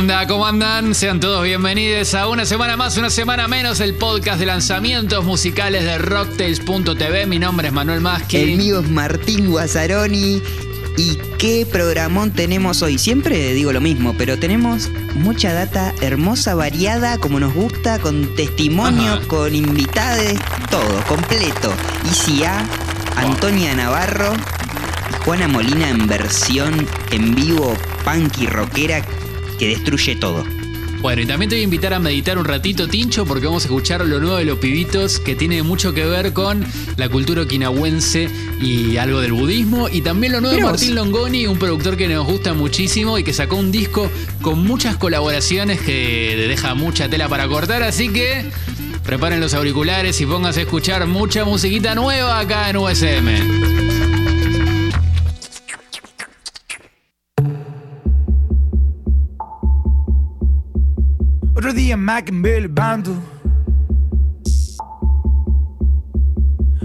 onda? ¿Cómo andan? Sean todos bienvenidos a una semana más, una semana menos, el podcast de lanzamientos musicales de Rocktails.tv. Mi nombre es Manuel Maschi. El mío es Martín Guazzaroni. ¿Y qué programón tenemos hoy? Siempre digo lo mismo, pero tenemos mucha data hermosa, variada, como nos gusta, con testimonios, Ajá. con invitades, todo, completo. ICA, Antonia Navarro y Juana Molina en versión en vivo, punk y rockera que destruye todo. Bueno, y también te voy a invitar a meditar un ratito, Tincho, porque vamos a escuchar lo nuevo de los pibitos, que tiene mucho que ver con la cultura okinawense y algo del budismo. Y también lo nuevo de. Martín Longoni, un productor que nos gusta muchísimo y que sacó un disco con muchas colaboraciones que deja mucha tela para cortar. Así que preparen los auriculares y pónganse a escuchar mucha musiquita nueva acá en USM. Otro día Mac en Bando.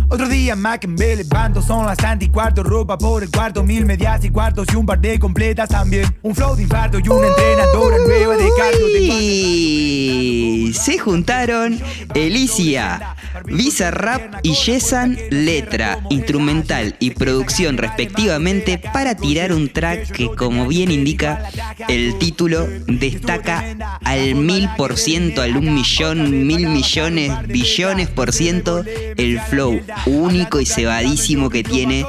Otro día Mac en Bando. Son las anti cuarto, ropa por el cuarto, mil medias y cuartos y un par de completas también. Un flow de infarto y una entrenadora nueva de cardio. de Y se juntaron Elicia, Visa Rap y Yesan Letra, instrumental y producción respectivamente para tirar un track que como bien indica el título destaca al mil por ciento, al un millón, mil millones, billones por ciento el flow único y cebadísimo que tiene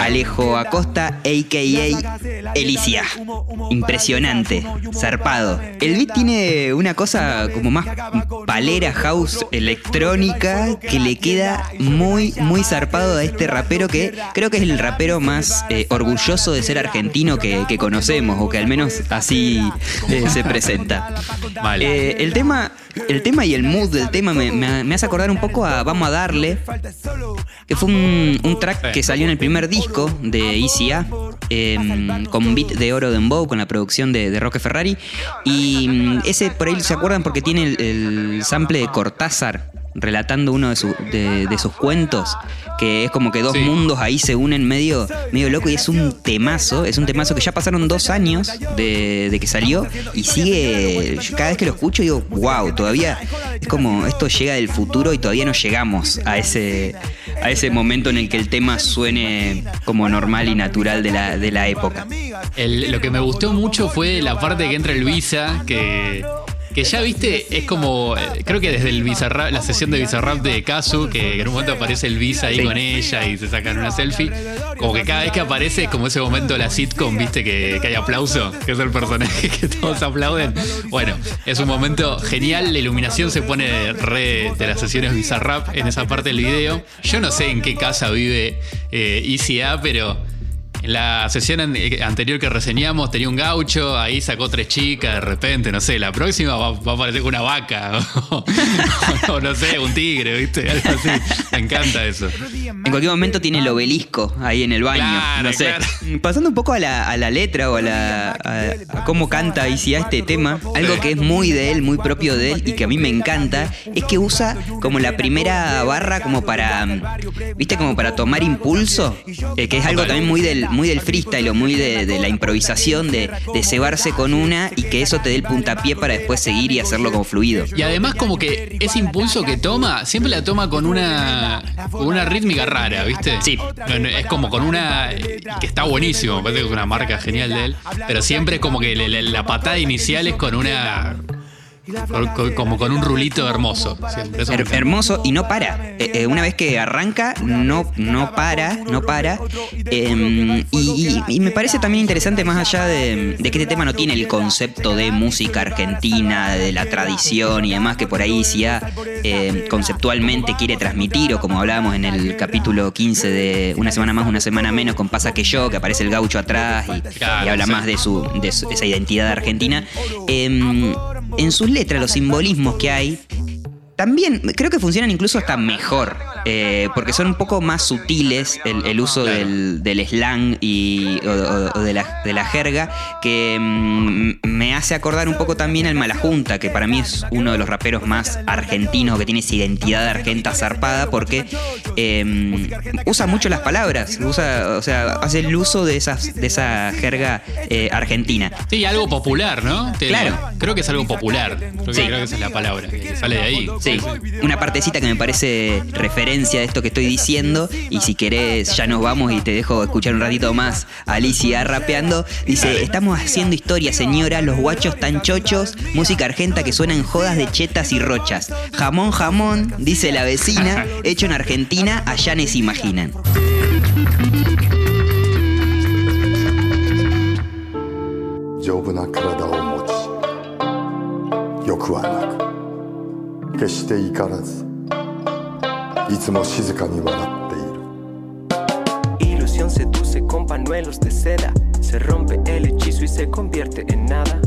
Alejo Acosta, a.k.a. Elicia. Impresionante, zarpado. El beat tiene una cosa como más palera house electrónica que le queda muy, muy zarpado a este rapero que creo que es el rapero más eh, orgulloso de ser argentino que, que conocemos, o que al menos así eh, se presenta. Vale. Eh, el tema. El tema y el mood del tema me, me- me hace acordar un poco a Vamos a darle, que fue un, un track que salió en el primer disco de ICA, em, con beat de Oro Dembow, con la producción de, de Roque Ferrari. Y mm, ese por ahí se acuerdan porque tiene el, el sample de Cortázar relatando uno de, su- de- de sus cuentos, que es como que dos Sí. mundos ahí se unen medio, medio loco y es un temazo, es un temazo que ya pasaron dos años de, de que salió y sigue, cada vez que lo escucho digo, wow, todavía es como esto llega del futuro y todavía no llegamos a ese, a ese momento en el que el tema suene como normal y natural de la, de la época. El- lo que me gustó mucho fue la parte que entra el Visa, que, que ya viste, es como, eh, creo que desde el Bizarrap, la sesión de Bizarrap de Kazu, que en un momento aparece el Visa ahí Sí. con ella y se sacan una selfie, como que cada vez que aparece es como ese momento de la sitcom, viste, que, que hay aplauso, que es el personaje que todos aplauden. Bueno, es un momento genial, la iluminación se pone re de las sesiones Bizarrap en esa parte del video. Yo no sé en qué casa vive eh, ICA, pero... En la sesión eh, anterior que reseñamos tenía un gaucho, ahí sacó tres chicas de repente, no sé, la próxima va, va a aparecer una vaca, o, o no sé, un tigre, ¿viste? Algo así. Me encanta eso. En cualquier momento tiene el obelisco ahí en el baño. Claro, no sé. claro. Pasando un poco a la, a la letra o a, la, a, a cómo canta Isia este tema, algo que es muy de él, muy propio de él y que a mí me encanta, es que usa como la primera barra como para, mm, ¿viste? Como para tomar impulso, eh, que es algo también muy del, muy del freestyle o muy de, de la improvisación, de, de cebarse con una y que eso te dé el puntapié para después seguir y hacerlo como fluido. Y además como que ese impulso que toma, siempre la toma con una, con una rítmica rara, ¿viste? Sí. Es como con una... que está buenísimo, parece que es una marca genial de él, pero siempre es como que la, la- la patada inicial es con una... como con un rulito hermoso. Her- hermoso y no para. Eh, eh, una vez que arranca, no, no para, no para. Eh, y, y- y me parece también interesante, más allá de, de que este tema no tiene el concepto de música argentina, de la tradición y demás, que por ahí ya eh, conceptualmente quiere transmitir, o como hablábamos en el capítulo 15 de Una semana más, una semana menos, con Pasa que yo, que aparece el gaucho atrás y, Claro, y habla sí. más de, su, de su- esa identidad argentina. En sus letras, los simbolismos que hay, también creo que funcionan incluso hasta mejor eh, porque son un poco más sutiles el, el uso Claro. del, del slang y, o, o- o de, la, de la jerga, que mm, me hace acordar un poco también al Malajunta, que para mí es uno de los raperos más argentinos, que tiene esa identidad argenta zarpada, porque eh, usa mucho las palabras, usa, o sea, hace el uso de, esas, de esa jerga eh, argentina. Sí, algo popular, ¿no? Te- Claro. Creo que es algo popular. Creo que, Sí. creo que esa es la palabra, que sale de ahí. Sí, una partecita que me parece referencia de esto que estoy diciendo. Y si querés, ya nos vamos y te dejo escuchar un ratito más a Alicia rapeando. Dice: Estamos haciendo historia, señora. Los guachos tan chochos. Música argenta que suena en jodas de chetas y rochas. Jamón, jamón, dice la vecina. Hecho en Argentina, allá ni se imaginan. 丈夫な体を持ち欲はなく決して怒らず いつも静かに笑っている Ilusión seduce con pañuelos de seda. Se rompe el hechizo y se convierte en nada.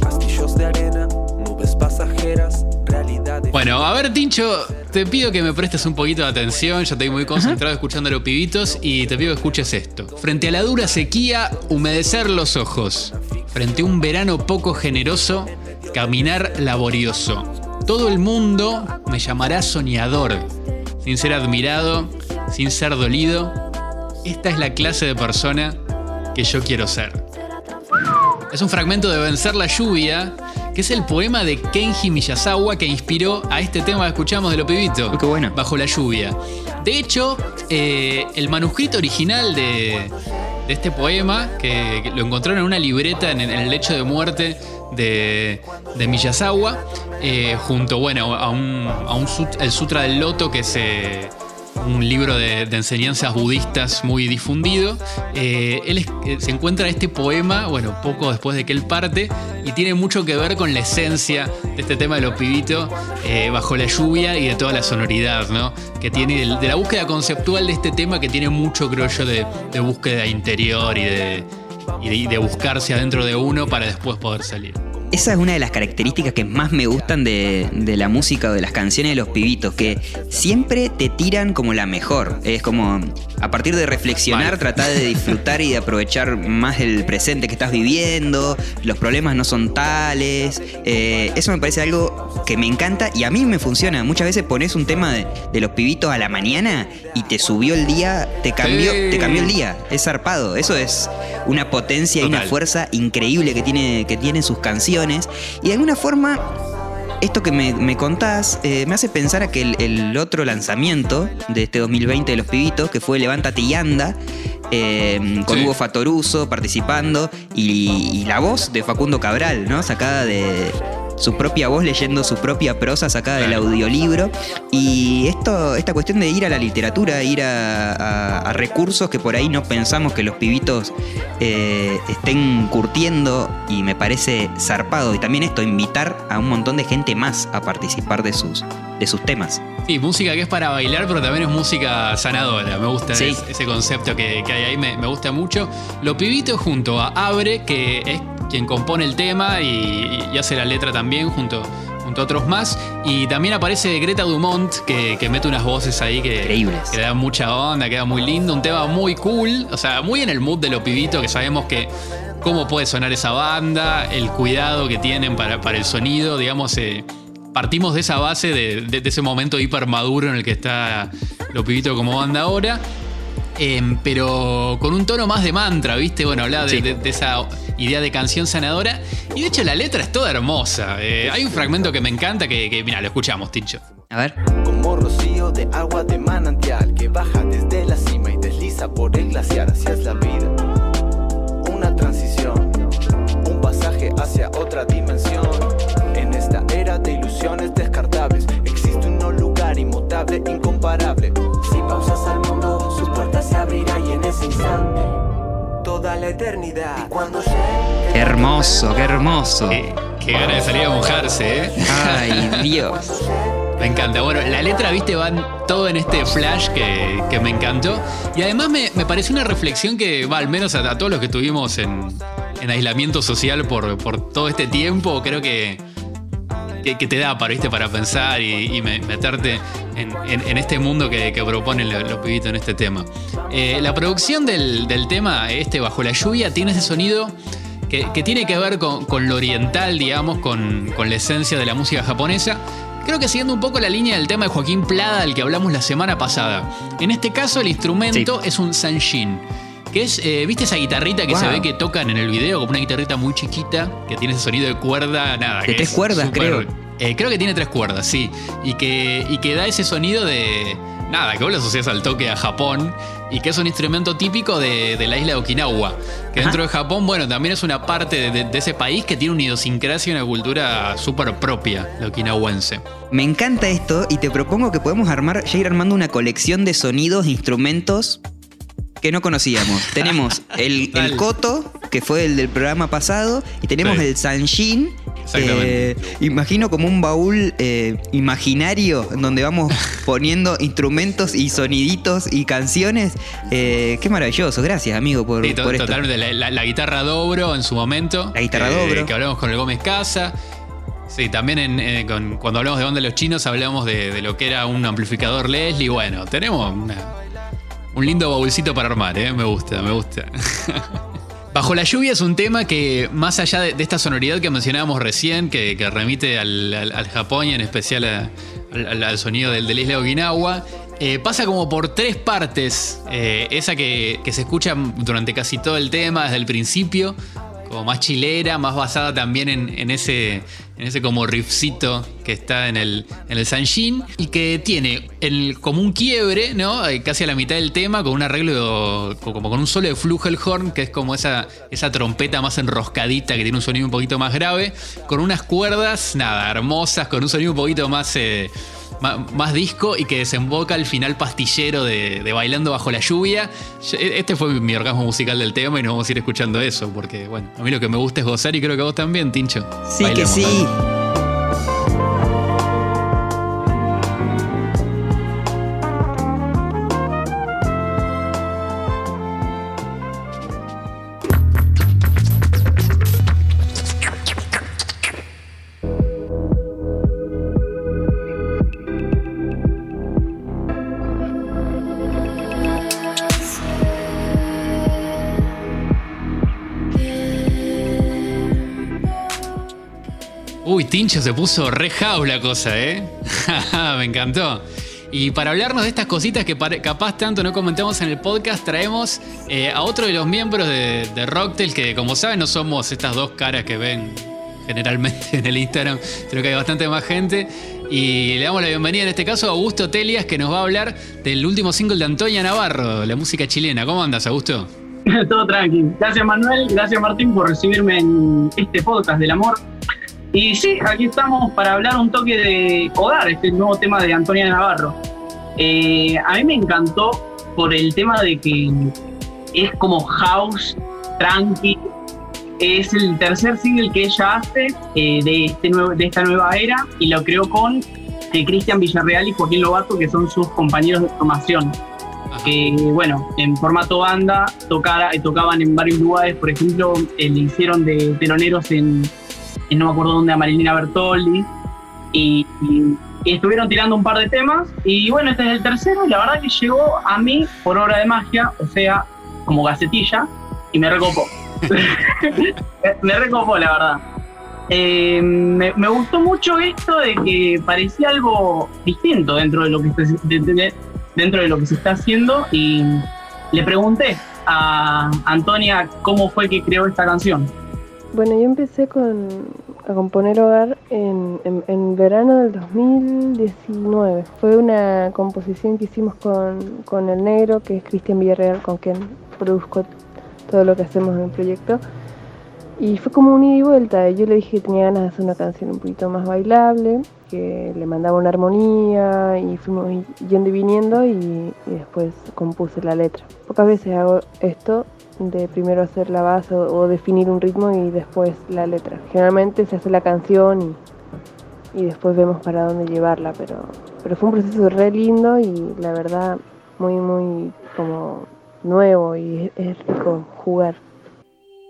Castillos de arena, nubes pasajeras, realidades. Bueno, a ver, Tincho, te pido que me prestes un poquito de atención. Ya estoy muy concentrado escuchando a los pibitos y te pido que escuches esto. Frente a la dura sequía, humedecer los ojos. Frente a un verano poco generoso, caminar laborioso. Todo el mundo me llamará soñador. sin ser admirado, sin ser dolido. Esta es la clase de persona que yo quiero ser. Es un fragmento de Vencer la lluvia, que es el poema de Kenji Miyazawa que inspiró a este tema que escuchamos de lo pibito. Qué bueno. Bajo la lluvia. De hecho, eh, el manuscrito original de, de este poema, que, lo encontraron en una libreta en, el lecho de muerte de, de Miyazawa, eh, junto bueno, a, un, a un el Sutra del Loto, que es eh, un libro de, de enseñanzas budistas muy difundido. Eh, él eh, se encuentra este poema, bueno, poco después de que él parte, y tiene mucho que ver con la esencia de este tema de los pibitos eh, bajo la lluvia y de toda la sonoridad, ¿no? Que tiene, del- de la búsqueda conceptual de este tema que tiene mucho, creo yo, de, de búsqueda interior de, y de, y de buscarse adentro de uno para después poder salir. Esa es una de las características que más me gustan de, de la música o de las canciones de los pibitos, que siempre te tiran como la mejor. Es como, a partir de reflexionar, tratar de disfrutar y de aprovechar más el presente que estás viviendo, los problemas no son tales. Eh, eso me parece algo que me encanta y a mí me funciona. Muchas veces pones un tema de, de los pibitos a la mañana y te subió el día, te cambió, Sí. te cambió el día. Es zarpado. Eso es una potencia y una fuerza increíble que tiene, que tienen sus canciones. Y de alguna forma, esto que me, me contás eh, me hace pensar a que el, el otro lanzamiento de este 2020 de los pibitos, que fue Levántate y Anda, eh, con Sí. Hugo Fatoruso participando y, y la voz de Facundo Cabral, ¿no? Sacada de su propia voz leyendo su propia prosa sacada del audiolibro. Y esto, esta cuestión de ir a la literatura, ir a, a- a recursos que por ahí no pensamos que los pibitos eh, estén curtiendo y me parece zarpado. Y también esto, invitar a un montón de gente más a participar de sus, de sus temas. Sí, música que es para bailar, pero también es música sanadora. Me gusta Sí. es- ese concepto que, que hay ahí, me, me gusta mucho. Lo pibito junto a Abre, que es quien compone el tema y, y hace la letra también junto, junto a otros más. Y también aparece Greta Dumont, que, que mete unas voces ahí que, Increíbles. que le dan mucha onda, queda muy lindo. Un tema muy cool, o sea, muy en el mood de lo pibito, que sabemos que cómo puede sonar esa banda, el cuidado que tienen para, para el sonido, digamos. eh, partimos de esa base, de, de- de ese momento hiper maduro en el que está lo pibito como banda ahora. Em, pero con un tono más de mantra, ¿viste? Bueno, hablaba de, Sí. de- de esa idea de canción sanadora. Y de hecho la letra es toda hermosa. Eh, hay un fragmento que me encanta que, que, mira, lo escuchamos, Tincho. A ver. Como rocío de agua de manantial que baja desde la cima y desliza por el glaciar hacia la vida. Una transición, un pasaje hacia otra dimensión. En esta era de ilusiones descartables, existe un no lugar inmutable, incomparable. Instante, toda la eternidad. Y cuando llegue Qué hermoso, qué hermoso. Qué, qué gana de salir a mojarse, ¿eh? Ay, Dios. Me encanta. Bueno, la letra, viste, van todo en este flash que, que me encantó. Y además me, me pareció una reflexión que va, al menos a, a todos los que estuvimos en, en aislamiento social por, por todo este tiempo, creo que que, que te da para, ¿viste? para pensar y, y me- meterte en, en- en este mundo que, que proponen los, los pibitos en este tema. Eh, la producción del, del tema, este Bajo la Lluvia, tiene ese sonido que, que tiene que ver con, con lo oriental, digamos, con, con la esencia de la música japonesa. Creo que siguiendo un poco la línea del tema de Joaquín Plada, del que hablamos la semana pasada. En este caso, el instrumento es un sanshin. Que es, eh, ¿viste esa guitarrita que se ve que tocan en el video? Como una guitarrita muy chiquita, que tiene ese sonido de cuerda, nada. De que tres es cuerdas, creo. eh, creo que tiene tres cuerdas, sí. Y que, y que da ese sonido de. Nada, que vos lo asocias al toque a Japón. Y que es un instrumento típico de, de la isla de Okinawa. Que dentro de Japón, bueno, también es una parte de, de- de ese país que tiene una idiosincrasia y una cultura súper propia, la okinawense. Me encanta esto y te propongo que podemos armar, ya ir armando una colección de sonidos, instrumentos que no conocíamos. tenemos el, el koto, que fue el del programa pasado, y tenemos Sí. el. Exactamente. eh, imagino como un baúl eh, imaginario donde vamos poniendo instrumentos y soniditos y canciones. Eh, qué maravilloso, gracias amigo por, Sí, to- por esto. totalmente. La, la- la guitarra dobro en su momento. La guitarra eh, dobro. Que hablamos con el Gómez Casa. Sí, también en, eh, con- cuando hablamos de Onda de los Chinos hablamos de, de lo que era un amplificador Leslie. Bueno, tenemos una- un lindo baúlcito para armar, ¿eh? Me gusta, me gusta. Bajo la lluvia es un tema que, más allá de, esta sonoridad que mencionábamos recién, que, remite al, Japón y en especial al, sonido del, de la isla Okinawa, eh, pasa como por tres partes. Eh, esa que, se escucha durante casi todo el tema, desde el principio, como más chilera, más basada también en ese, en ese como riffcito que está en el, en el Sanshin y que tiene como un quiebre, ¿no? Eh, Casi a la mitad del tema con un arreglo, co- como con un solo de Flugelhorn, que es como esa, esa trompeta más enroscadita que tiene un sonido un poquito más grave, con unas cuerdas, nada, hermosas, con un sonido un poquito más... eh, más disco y que desemboca al final pastillero de, de Bailando bajo la lluvia. Yo- Este fue mi orgasmo musical del tema y nos vamos a ir escuchando eso, porque bueno, a mí lo que me gusta es gozar y creo que a vos también, Tincho. Sí que sí. Se puso re la cosa, ¿eh? Me encantó. Y para hablarnos de estas cositas que capaz tanto no comentamos en el podcast, traemos eh, a otro de los miembros de, de que como saben no somos estas dos caras que ven generalmente en el Instagram, creo que hay bastante más gente. Y le damos la bienvenida en este caso a Augusto Telias, que nos va a hablar del último single de Antonia Navarro, la música chilena. ¿Cómo andas, Augusto? Todo tranquilo. Gracias Manuel, gracias Martín por recibirme en este podcast del amor. Y sí, aquí estamos para hablar un toque de Hogar, este nuevo tema de Antonia Navarro. Eh, a mí me encantó por el tema de que es como house, tranqui. Es el tercer single que ella hace eh, de, este nuevo, de esta nueva era y lo creó con eh, Cristian Villarreal y Joaquín Lobato, que son sus compañeros de formación que bueno, en formato banda tocara- tocaban en varios lugares, por ejemplo, le hicieron de teloneros en, en no me acuerdo dónde, a Marilina Bertoldi, y, y- y estuvieron tirando un par de temas, y bueno, este es el tercero, y la verdad que llegó a mí por obra de magia, o sea, como gacetilla, y me recopó. me recopó, la verdad. Eh, me, me gustó mucho esto de que parecía algo distinto dentro de lo que se, de- de- dentro de lo que se está haciendo y le pregunté a Antonia cómo fue que creó esta canción. Bueno, yo empecé con, a componer hogar en, verano del 2019. Fue una composición que hicimos con, con el negro, que es Cristian Villarreal, con quien produzco todo lo que hacemos en el proyecto. Y fue como un ida y vuelta. Yo le dije que tenía ganas de hacer una canción un poquito más bailable, que le mandaba una armonía y fuimos yendo y viniendo y después compuse la letra. Pocas veces hago esto de primero hacer la base o, o definir un ritmo y después la letra. Generalmente se hace la canción y, y después vemos para dónde llevarla, pero, pero fue un proceso re lindo y la verdad muy, muy como nuevo y es, rico jugar.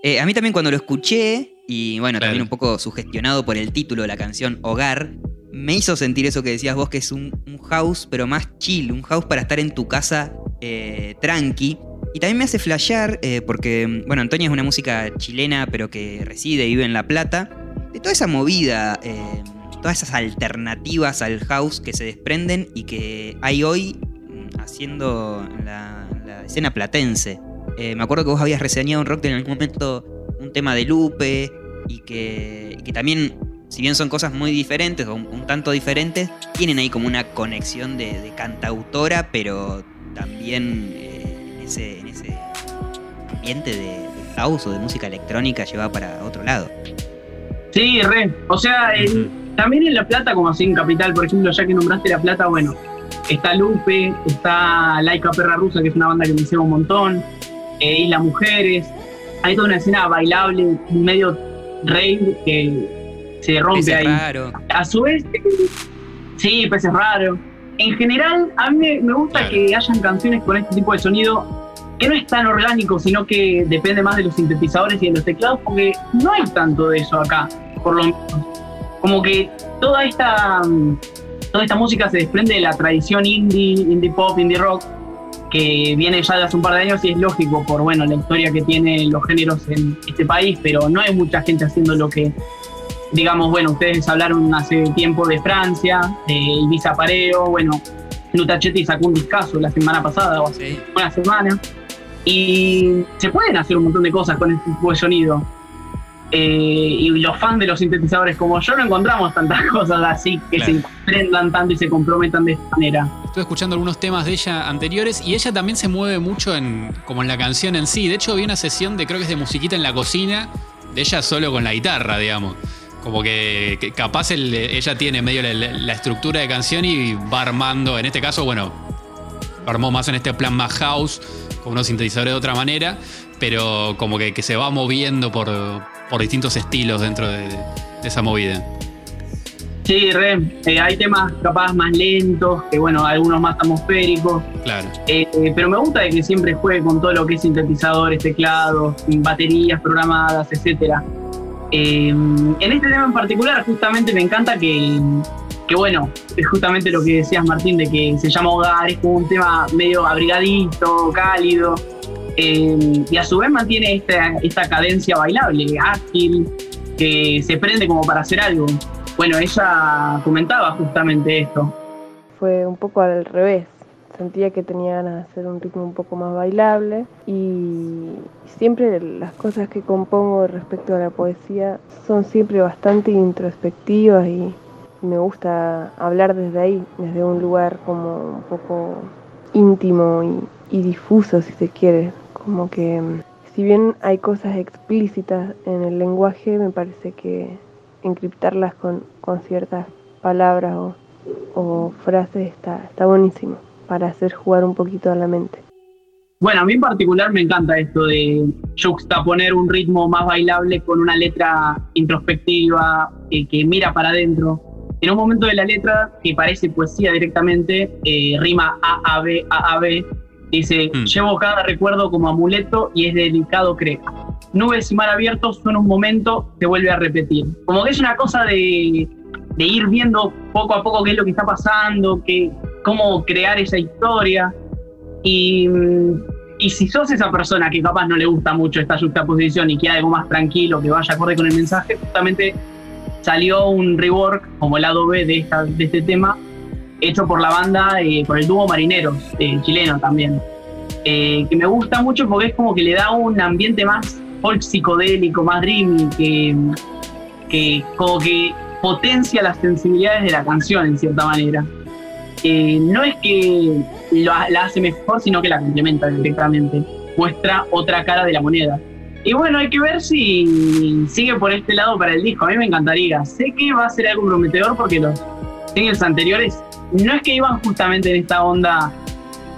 Eh, a mí también cuando lo escuché y bueno, Claro. también un poco sugestionado por el título de la canción Hogar, me hizo sentir eso que decías vos, que es un, un house, pero más chill, un house para estar en tu casa eh, tranqui. Y también me hace flashear, eh, porque, bueno, Antonia es una música chilena, pero que reside y vive en La Plata, de toda esa movida, eh, todas esas alternativas al house que se desprenden y que hay hoy mm, haciendo en la, en la escena platense. Eh, me acuerdo que vos habías reseñado en Rock en algún momento un tema de Lupe y que, que también, si bien son cosas muy diferentes o un, tanto diferentes, tienen ahí como una conexión de, cantautora, pero también ese, en ese ambiente de, de house o de música electrónica llevada para otro lado. Sí, re. O sea, en- también en La Plata, como así en Capital, por ejemplo, ya que nombraste La Plata, bueno, está Lupe, está Laika Perra Rusa, que es una banda que me hicieron un montón, eh, Isla Mujeres. Hay toda una escena bailable, medio rave, que se rompe Ese ahí. raro. A su vez, sí, peces raros. En general, a mí me- me gusta Claro. que hayan canciones con este tipo de sonido que no es tan orgánico, sino que depende más de los sintetizadores y de los teclados, porque no hay tanto de eso acá, por lo menos. Como que toda esta, mm, toda esta música se desprende de la tradición indie, indie pop, indie rock, que viene ya de hace un par de años y es lógico por bueno la historia que tienen los géneros en este país, pero no hay mucha gente haciendo lo que, digamos, bueno, ustedes hablaron hace tiempo de Francia, de Ibiza Pareo, bueno, Nutachetti sacó un discazo la semana pasada o hace Sí. una semana, y se pueden hacer un montón de cosas con este tipo de sonido. Eh, y los fans de los sintetizadores como yo no encontramos tantas cosas así que Claro. se prendan tanto y se comprometan de esta manera. Estuve escuchando algunos temas de ella anteriores y ella también se mueve mucho en, como en la canción en sí. De hecho, vi una sesión de creo que es de musiquita en la cocina, de ella solo con la guitarra, digamos. Como que, que capaz el- ella tiene medio la, la- la estructura de canción y va armando, en este caso, bueno, armó más en este plan más house, con unos sintetizadores de otra manera, pero como que, que se va moviendo por, por distintos estilos dentro de, de esa movida. Sí, re, eh, hay temas capaz más lentos, que bueno, algunos más atmosféricos, Claro. eh, pero me gusta de que siempre juegue con todo lo que es sintetizadores, teclados, baterías programadas, etcétera. Eh, en este tema en particular, justamente me encanta que, que, bueno, es justamente lo que decías, Martín, de que se llama Hogar, es como un tema medio abrigadito, cálido, eh, y a su vez mantiene esta, esta cadencia bailable, ágil, que se prende como para hacer algo. Bueno, ella comentaba justamente esto. Fue un poco al revés. Sentía que tenía ganas de hacer un ritmo un poco más bailable y siempre las cosas que compongo respecto a la poesía son siempre bastante introspectivas y me gusta hablar desde ahí, desde un lugar como un poco íntimo y, difuso si se quiere. Como que si bien hay cosas explícitas en el lenguaje, me parece que encriptarlas con, con ciertas palabras o, o frases está, está buenísimo para hacer jugar un poquito a la mente. Bueno, a mí en particular me encanta esto de juxtaponer un ritmo más bailable con una letra introspectiva eh, que mira para adentro. En un momento de la letra que parece poesía directamente, eh, rima A, A, B, A, A, B, dice, Mm. llevo cada recuerdo como amuleto y es delicado creo. Nubes y mar abiertos suena un momento, se vuelve a repetir. Como que es una cosa de, de ir viendo poco a poco qué es lo que está pasando, qué, cómo crear esa historia. Y, y si sos esa persona que capaz no le gusta mucho esta juxtaposición y quiere algo más tranquilo, que vaya acorde con el mensaje, justamente salió un rework como el lado B de, esta, de este tema, hecho por la banda, eh, por el dúo Marineros, eh, chileno también. Eh, que me gusta mucho porque es como que le da un ambiente más folk psicodélico, más dreamy, que, como que potencia las sensibilidades de la canción en cierta manera. Eh, no es que lo la hace mejor, sino que la complementa directamente. Muestra otra cara de la moneda. Y bueno, hay que ver si sigue por este lado para el disco. A mí me encantaría. Sé que va a ser algo prometedor porque los singles anteriores no es que iban justamente en esta onda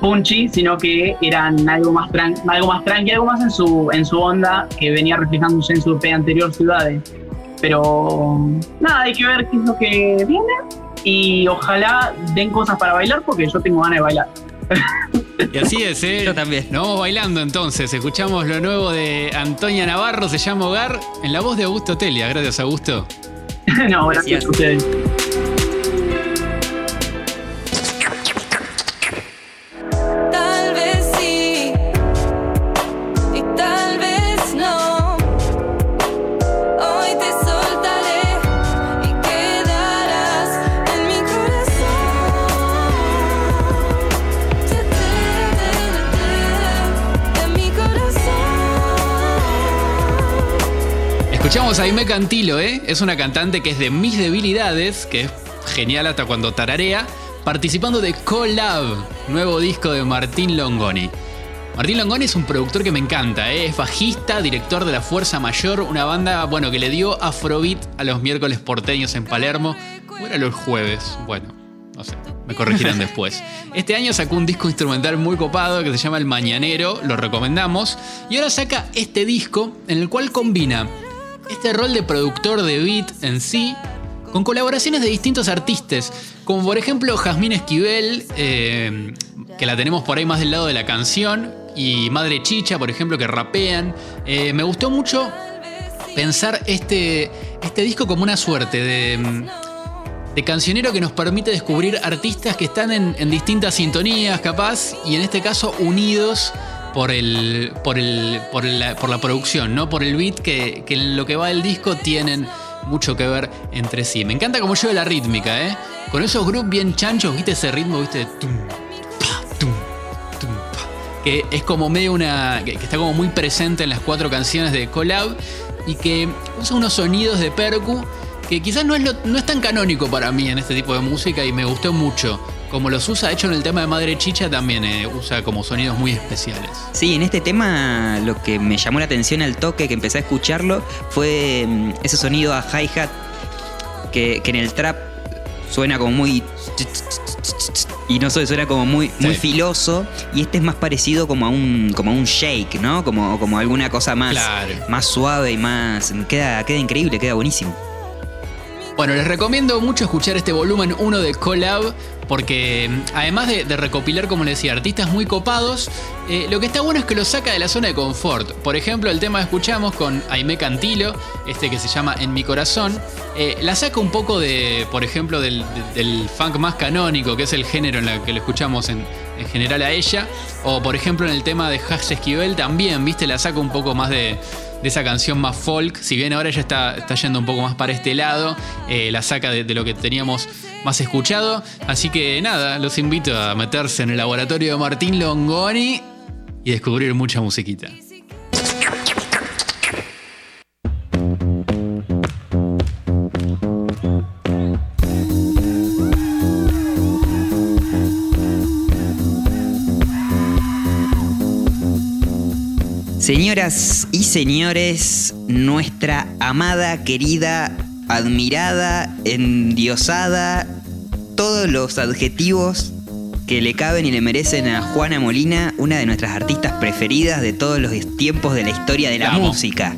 punchy, sino que eran algo más, tran algo más tranqui, algo más en su, en su onda que venía reflejándose en su EP anterior Ciudades. Pero nada, hay que ver qué es lo que viene y ojalá den cosas para bailar porque yo tengo ganas de bailar. Y así es, ¿eh? Yo también. Nos vamos bailando entonces. Escuchamos lo nuevo de Antonia Navarro, se llama Hogar, en la voz de Augusto Telia. Gracias, Augusto. no, gracias a ustedes. Escuchamos a Aime Cantilo, ¿eh? Es una cantante que es de mis debilidades, que es genial hasta cuando tararea, participando de Collab, nuevo disco de Martín Longoni. Martín Longoni es un productor que me encanta, ¿eh? es bajista, director de La Fuerza Mayor, una banda bueno, que le dio Afrobeat a los miércoles porteños en Palermo, o era los jueves, bueno, no sé, me corregirán después. Este año sacó un disco instrumental muy copado que se llama El Mañanero, lo recomendamos, y ahora saca este disco en el cual combina este rol de productor de beat en sí con colaboraciones de distintos artistas, como por ejemplo Jazmín Esquivel, eh, que la tenemos por ahí más del lado de la canción, y Madre Chicha, por ejemplo, que rapean. Eh, me gustó mucho pensar este, este disco como una suerte de, cancionero que nos permite descubrir artistas que están en distintas sintonías, capaz, y en este caso unidos por el. por el. por la, por la producción, ¿no? Por el beat que, que en lo que va del disco tienen mucho que ver entre sí. Me encanta cómo lleva la rítmica, ¿eh? Con esos grooves bien chanchos, ¿viste ese ritmo? ¿Viste? Que es como medio una. que, está como muy presente en las cuatro canciones de Collab y que usa unos sonidos de percu que quizás no es, no es tan canónico para mí en este tipo de música y me gustó mucho. Como los usa, de hecho en el tema de Madre Chicha también eh, usa como sonidos muy especiales. Sí, en este tema lo que me llamó la atención al toque que empecé a escucharlo fue mm, ese sonido a hi-hat que, que en el trap suena como muy... Y no sé, suena como muy, muy Sí. filoso. Y este es más parecido como a un, como a un shake, ¿no? Como, como alguna cosa más, Claro. más suave y más... Queda, queda increíble, queda buenísimo. Bueno, les recomiendo mucho escuchar este volumen 1 de Collab, porque mm, además de, recopilar, como les decía, artistas muy copados, eh, lo que está bueno es que lo saca de la zona de confort. Por ejemplo, el tema que escuchamos con Aime Cantilo, este que se llama En mi corazón, eh, la saca un poco de, por ejemplo, del, de- del funk más canónico, que es el género en el que lo escuchamos en, en general a ella. O por ejemplo en el tema de Hash Esquivel también, viste, la saca un poco más de, de esa canción más folk. Si bien ahora ella está, está yendo un poco más para este lado, eh, la saca de, de lo que teníamos más escuchado. Así que nada, los invito a meterse en el laboratorio de Martín Longoni y descubrir mucha musiquita. Señoras y señores, nuestra amada, querida, admirada, endiosada, todos los adjetivos que le caben y le merecen a Juana Molina, una de nuestras artistas preferidas de todos los tiempos de la historia de la La música.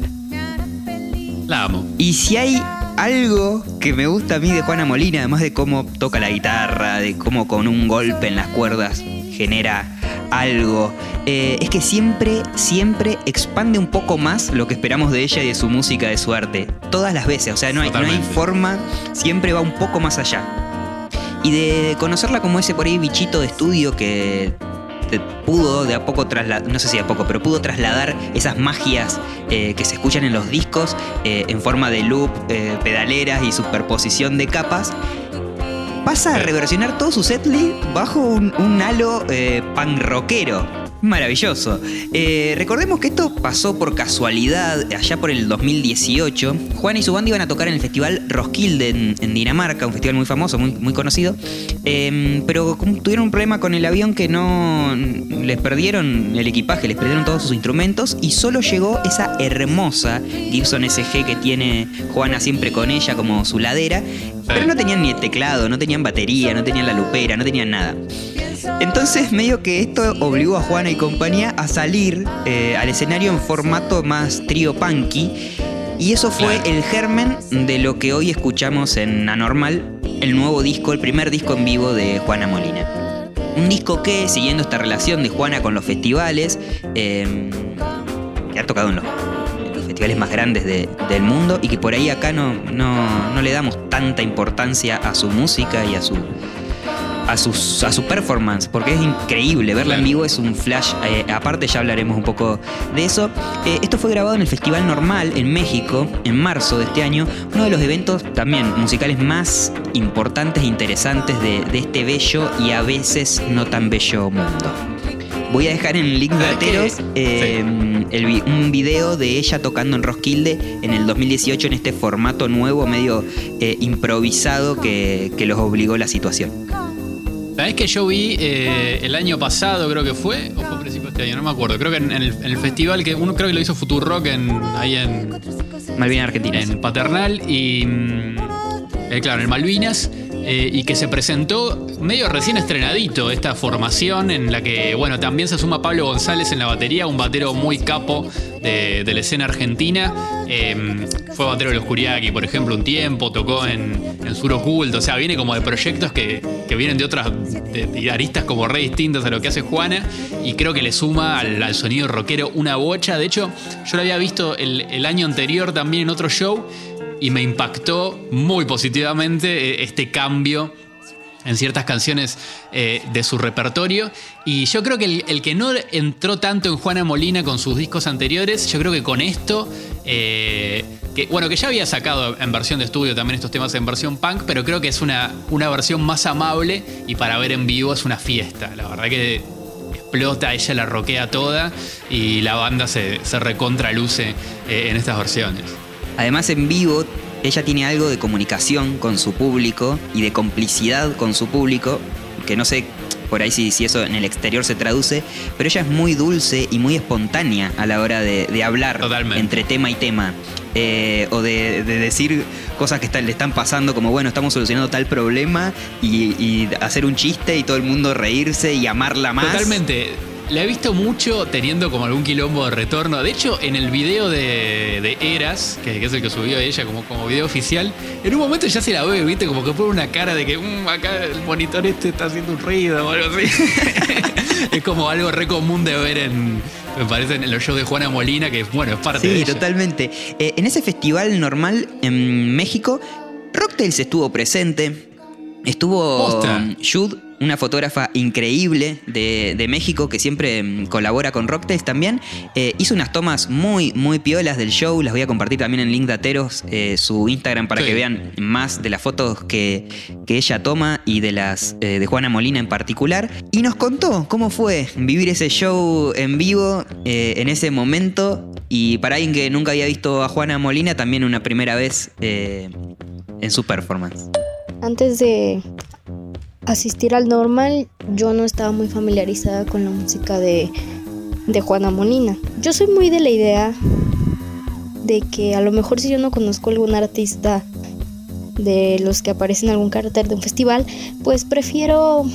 La amo. Y si hay algo que me gusta a mí de Juana Molina, además de cómo toca la guitarra, de cómo con un golpe en las cuerdas genera algo, eh, es que siempre, siempre expande un poco más lo que esperamos de ella y de su música, de su arte. Todas las veces, o sea, no hay, no hay forma, siempre va un poco más allá. Y de conocerla como ese por ahí bichito de estudio que pudo de a poco trasladar, no sé si de a poco, pero pudo trasladar esas magias eh, que se escuchan en los discos eh, en forma de loop, eh, pedaleras y superposición de capas. Pasa a reversionar todo su setlist bajo un, halo eh, pan rockero. Maravilloso. Eh, recordemos que esto pasó por casualidad allá por el 2018. Juan y su banda iban a tocar en el festival Roskilde en, Dinamarca, un festival muy famoso, muy, conocido. Eh, pero tuvieron un problema con el avión que no les perdieron el equipaje, les perdieron todos sus instrumentos y solo llegó esa hermosa Gibson SG que tiene Juana siempre con ella como su ladera. Pero no tenían ni el teclado, no tenían batería, no tenían la lupera, no tenían nada. Entonces medio que esto obligó a Juana y compañía a salir eh, al escenario en formato más trío punky. Y eso fue Claro. el germen de lo que hoy escuchamos en Anormal, el nuevo disco, el primer disco en vivo de Juana Molina. Un disco que, siguiendo esta relación de Juana con los festivales, eh, que ha tocado en los, en los festivales más grandes de- del mundo y que por ahí acá no, no, no le damos tanta importancia a su música y a su, a, sus, a su performance, porque es increíble, verla en vivo es un flash, eh, aparte ya hablaremos un poco de eso. Eh, esto fue grabado en el Festival Normal en México, en marzo de este año, uno de los eventos también musicales más importantes e interesantes de, de este bello y a veces no tan bello mundo. Voy a dejar en el link de. Ateros eh, el vi- un video de ella tocando en Roskilde en el 2018 en este formato nuevo, medio eh, improvisado que, que los obligó la situación. ¿Sabés que yo vi eh, el año pasado, creo que fue? ¿O fue a principios de este año? No me acuerdo. Creo que en, en el, en el festival que uno creo que lo hizo Futurock en, ahí en, Malvinas Argentina. en Paternal y. mm, eh, claro, en Malvinas. Eh, y que se presentó medio recién estrenadito esta formación en la que, bueno, también se suma Pablo González en la batería, un batero muy capo de, de la escena argentina. Eh, fue batero de los Kuriaki, por ejemplo, un tiempo, tocó en, en Sur Oculto, o sea, viene como de proyectos que, que vienen de otras, de, como re distintas a lo que hace Juana, y creo que le suma al, sonido rockero una bocha. De hecho, yo lo había visto el año anterior también en otro show, y me impactó muy positivamente eh, este cambio en ciertas canciones eh, de su repertorio. Y yo creo que el, que no entró tanto en Juana Molina con sus discos anteriores, yo creo que con esto, eh, que, bueno, que ya había sacado en versión de estudio también estos temas en versión punk, pero creo que es una, una versión más amable y para ver en vivo es una fiesta. La verdad que explota, ella la roquea toda y la banda se, se recontraluce eh, en estas versiones. Además, en vivo, ella tiene algo de comunicación con su público y de complicidad con su público, que no sé por ahí si, si eso en el exterior se traduce, pero ella es muy dulce y muy espontánea a la hora de, de hablar Totalmente. entre tema y tema. eh, o de, de decir cosas que le están pasando, como bueno, estamos solucionando tal problema y, y hacer un chiste y todo el mundo reírse y amarla más. Totalmente. La he visto mucho teniendo como algún quilombo de retorno. De hecho, en el video de, de Eras, que, que es el que subió ella como, como video oficial, en un momento ya se la ve, viste, como que pone una cara de que "Mm, acá el monitor este está haciendo un ruido o algo así. es como algo re común de ver en, me parece, en los shows de Juana Molina, que bueno, es parte de Sí, totalmente. Eh, en ese festival normal en México, Rocktails estuvo presente. Estuvo Posta. Jude, una fotógrafa increíble de, de México que siempre mm, colabora con Rocktails también. Eh, hizo unas tomas muy, muy piolas del show. Las voy a compartir también en Link de Ateros, eh, su Instagram, para Sí. que vean más de las fotos que, que ella toma y de las eh, de Juana Molina en particular. Y nos contó cómo fue vivir ese show en vivo eh, en ese momento. Y para alguien que nunca había visto a Juana Molina, también una primera vez en su performance. Antes de asistir al normal, yo no estaba muy familiarizada con la música de, de Juana Molina. Yo soy muy de la idea de que a lo mejor si yo no conozco algún artista de los que aparecen en algún cartel de un festival, pues prefiero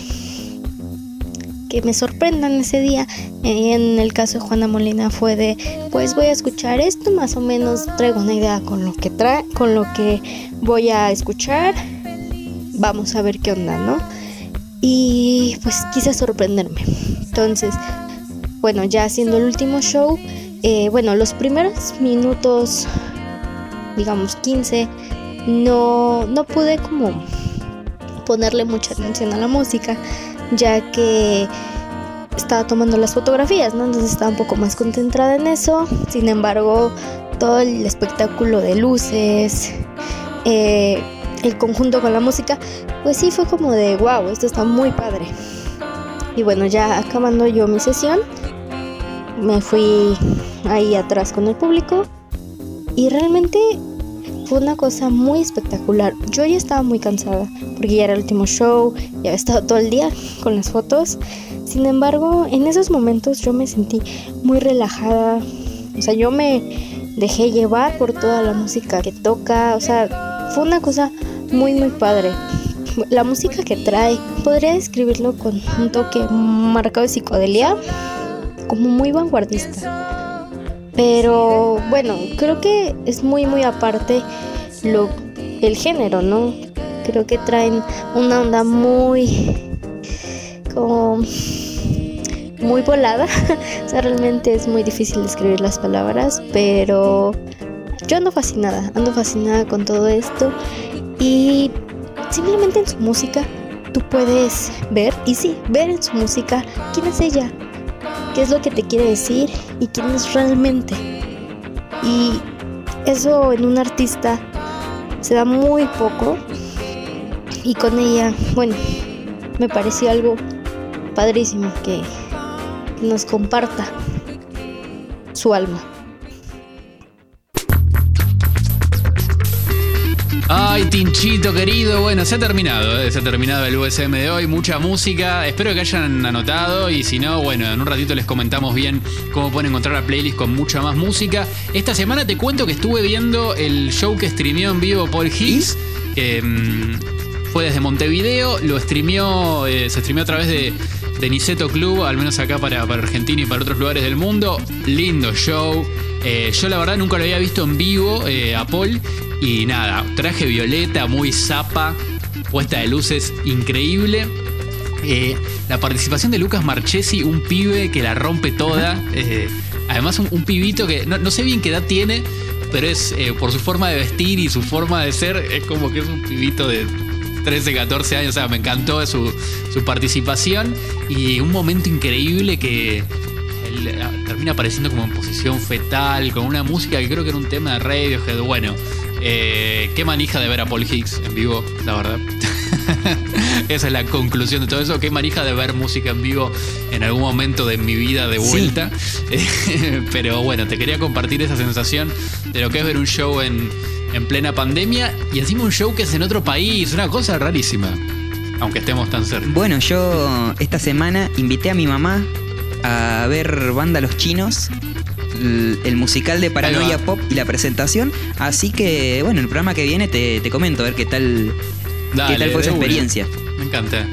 que me sorprendan ese día. En el caso de Juana Molina fue de, pues voy a escuchar esto, más o menos traigo una idea con lo que trae, con lo que voy a escuchar. Vamos a ver qué onda, ¿no? Y pues quise sorprenderme. Entonces, bueno, ya haciendo el último show, eh, bueno, los primeros minutos, digamos 15, no, no pude como ponerle mucha atención a la música, ya que estaba tomando las fotografías, ¿no? Entonces estaba un poco más concentrada en eso. Sin embargo, todo el espectáculo de luces, eh, el conjunto con la música, pues sí fue como de wow, esto está muy padre. Y bueno, ya acabando yo mi sesión, me fui ahí atrás con el público y realmente fue una cosa muy espectacular. Yo ya estaba muy cansada porque ya era el último show, ya había estado todo el día con las fotos. Sin embargo, en esos momentos yo me sentí muy relajada. O sea, yo me dejé llevar por toda la música que toca. O sea, fue una cosa muy, muy padre. La música que trae, podría describirlo con un toque marcado de psicodelia, como muy vanguardista. Pero bueno, creo que es muy, muy aparte lo, el género, ¿no? Creo que traen una onda muy como muy volada. o sea, realmente es muy difícil describir las palabras, pero yo ando fascinada, ando fascinada con todo esto y simplemente en su música tú puedes ver, y sí, ver en su música quién es ella, qué es lo que te quiere decir y quién es realmente. Y eso en un artista se da muy poco y con ella, bueno, me pareció algo padrísimo que nos comparta su alma. Ay, Tinchito querido, bueno, se ha terminado, eh, se ha terminado el USM de hoy, mucha música, espero que hayan anotado y si no, bueno, en un ratito les comentamos bien cómo pueden encontrar la playlist con mucha más música. Esta semana te cuento que estuve viendo el show que streameó en vivo Paul Higgs, que mm, fue desde Montevideo, lo streameó, eh, se streameó a través de, de Niceto Club, al menos acá para, para Argentina y para otros lugares del mundo. Lindo show. Eh, yo la verdad nunca lo había visto en vivo eh, a Paul y nada, traje violeta, muy zapa, puesta de luces increíble. Eh, la participación de Lucas Marchesi, un pibe que la rompe toda. eh, además, un, un pibito que no, no sé bien qué edad tiene, pero es por su forma de vestir y su forma de ser, es como que es un pibito de 13, 14 años. O sea, me encantó su, su participación y un momento increíble que él ah, termina apareciendo como en posición fetal, con una música que creo que era un tema de Radiohead. Bueno, eh, qué manija de ver a Paul Higgs en vivo, la verdad. Esa es la conclusión de todo eso. Qué manija de ver música en vivo en algún momento de mi vida de vuelta. Pero bueno, te quería compartir esa sensación de lo que es ver un show en, en plena pandemia y encima un show que es en otro país. Una cosa rarísima. Aunque estemos tan cerca. Bueno, yo esta semana invité a mi mamá a ver Banda Los Chinos, el, el musical de Paranoia. Pop y la presentación. Así que, bueno, el programa que viene te, te comento a ver qué tal, Dale, qué tal fue esa una. experiencia. Me encanta.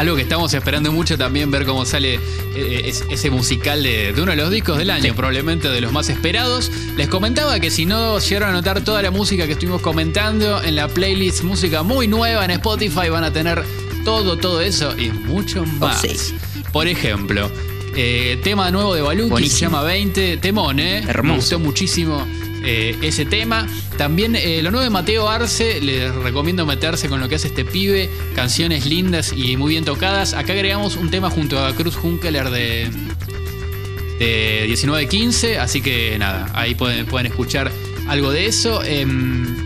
Algo que estamos esperando mucho también, ver cómo sale eh, es- ese musical de, de uno de los discos del año, probablemente de los más esperados. Les comentaba que si no llegaron a notar toda la música que estuvimos comentando en la playlist Música muy nueva en Spotify, van a tener todo, todo eso y mucho más. sí. Por ejemplo, eh, tema nuevo de Baluki, se Buenísimo. llama 20, temón, ¿eh? Me Hermoso. gustó muchísimo eh, ese tema. También eh, lo nuevo de Mateo Arce, les recomiendo meterse con lo que hace este pibe, canciones lindas y muy bien tocadas. Acá agregamos un tema junto a Cruz Hunkeler de, de 1915, así que nada, ahí pueden, pueden escuchar algo de eso. Em,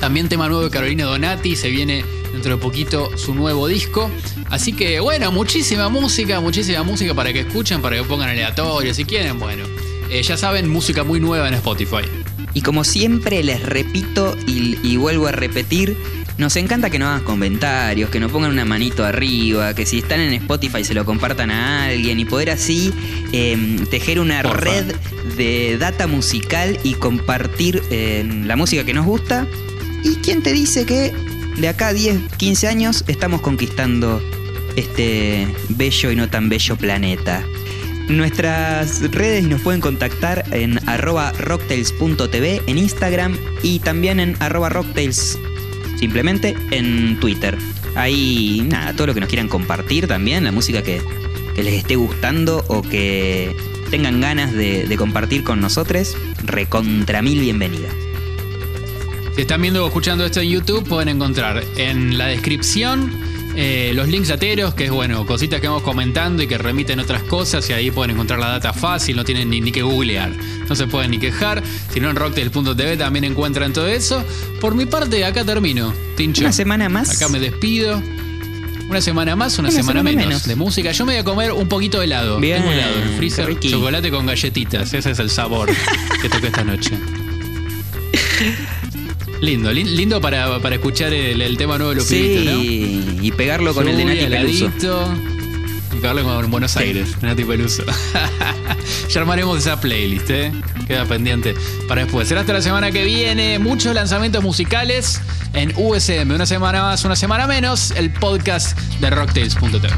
también tema nuevo de Carolina Donati, se viene dentro de poquito su nuevo disco. Así que bueno, muchísima música, muchísima música para que escuchen, para que pongan aleatorio si quieren. Bueno, eh, ya saben, música muy nueva en Spotify. Y como siempre les repito y, y vuelvo a repetir, nos encanta que nos hagan comentarios, que nos pongan una manito arriba, que si están en Spotify se lo compartan a alguien y poder así eh, tejer una Porfa. red de data musical y compartir eh, la música que nos gusta. ¿Y quién te dice que de acá a 10, 15 años estamos conquistando este bello y no tan bello planeta? Nuestras redes nos pueden contactar en arroba rocktails.tv en Instagram y también en arroba rocktails simplemente en Twitter. Ahí, nada, todo lo que nos quieran compartir también, la música que, les esté gustando o que tengan ganas de, de compartir con nosotros, recontra mil bienvenida. Si están viendo o escuchando esto en YouTube, pueden encontrar en la descripción eh, los links lateros, que es bueno, cositas que vamos comentando y que remiten otras cosas, y ahí pueden encontrar la data fácil, no tienen ni, ni que googlear, no se pueden ni quejar. Si no, en rocktail.tv también encuentran todo eso. Por mi parte, acá termino. Tincho. Una semana más. Acá me despido. Una semana más, una, Una semana, semana menos, menos. de música. Yo me voy a comer un poquito de helado. Bien, Tengo helado en el freezer, chocolate con galletitas. Ese es el sabor que toca esta noche. Lindo, lin- lindo para, para escuchar el, el tema nuevo de los pibitos, ¿no? Sí, y pegarlo con el de Nati Peluso. Y pegarlo con Buenos Aires, Nati Peluso. ya armaremos esa playlist, ¿eh? Queda pendiente para después. Será hasta la semana que viene. Muchos lanzamientos musicales en USM. Una semana más, una semana menos. El podcast de Rocktails.tv.